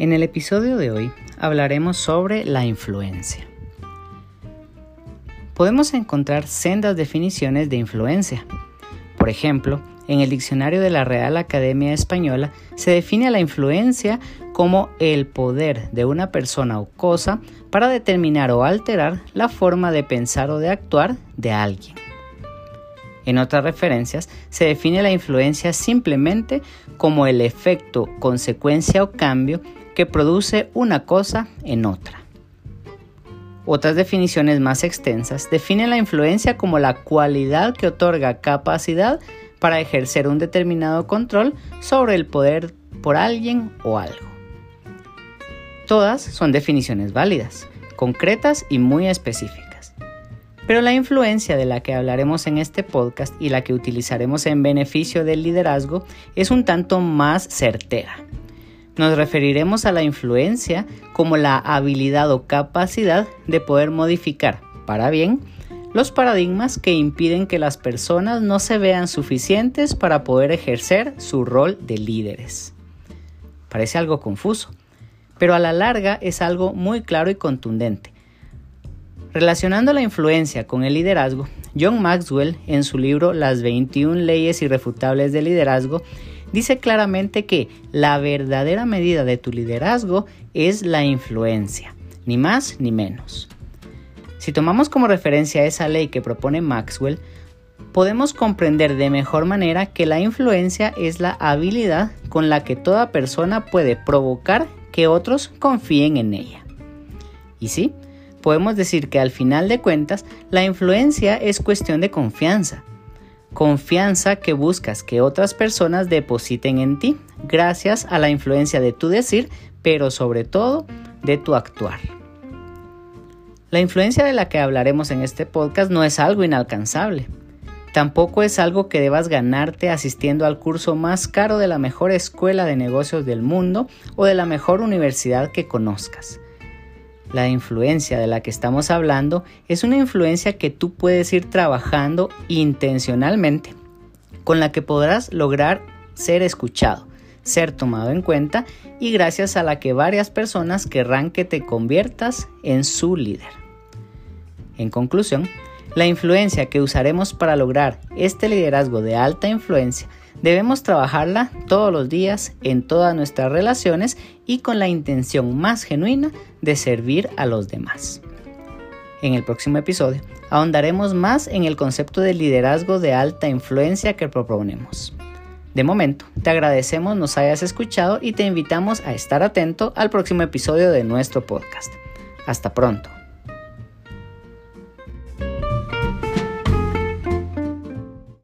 En el episodio de hoy hablaremos sobre la influencia. Podemos encontrar sendas definiciones de influencia. Por ejemplo, en el diccionario de la Real Academia Española se define a la influencia como el poder de una persona o cosa para determinar o alterar la forma de pensar o de actuar de alguien. En otras referencias se define la influencia simplemente como el efecto, consecuencia o cambio que produce una cosa en otra. Otras definiciones más extensas definen la influencia como la cualidad que otorga capacidad para ejercer un determinado control sobre el poder por alguien o algo. Todas son definiciones válidas, concretas y muy específicas. Pero la influencia de la que hablaremos en este podcast y la que utilizaremos en beneficio del liderazgo es un tanto más certera nos referiremos a la influencia como la habilidad o capacidad de poder modificar, para bien, los paradigmas que impiden que las personas no se vean suficientes para poder ejercer su rol de líderes. Parece algo confuso, pero a la larga es algo muy claro y contundente. Relacionando la influencia con el liderazgo, John Maxwell, en su libro Las 21 leyes irrefutables del liderazgo, dice claramente que la verdadera medida de tu liderazgo es la influencia, ni más ni menos. Si tomamos como referencia esa ley que propone Maxwell, podemos comprender de mejor manera que la influencia es la habilidad con la que toda persona puede provocar que otros confíen en ella. Y sí, podemos decir que al final de cuentas la influencia es cuestión de confianza, Confianza que buscas que otras personas depositen en ti gracias a la influencia de tu decir, pero sobre todo de tu actuar. La influencia de la que hablaremos en este podcast no es algo inalcanzable. Tampoco es algo que debas ganarte asistiendo al curso más caro de la mejor escuela de negocios del mundo o de la mejor universidad que conozcas. La influencia de la que estamos hablando es una influencia que tú puedes ir trabajando intencionalmente, con la que podrás lograr ser escuchado, ser tomado en cuenta y gracias a la que varias personas querrán que te conviertas en su líder. En conclusión, la influencia que usaremos para lograr este liderazgo de alta influencia Debemos trabajarla todos los días en todas nuestras relaciones y con la intención más genuina de servir a los demás. En el próximo episodio ahondaremos más en el concepto de liderazgo de alta influencia que proponemos. De momento, te agradecemos nos hayas escuchado y te invitamos a estar atento al próximo episodio de nuestro podcast. Hasta pronto.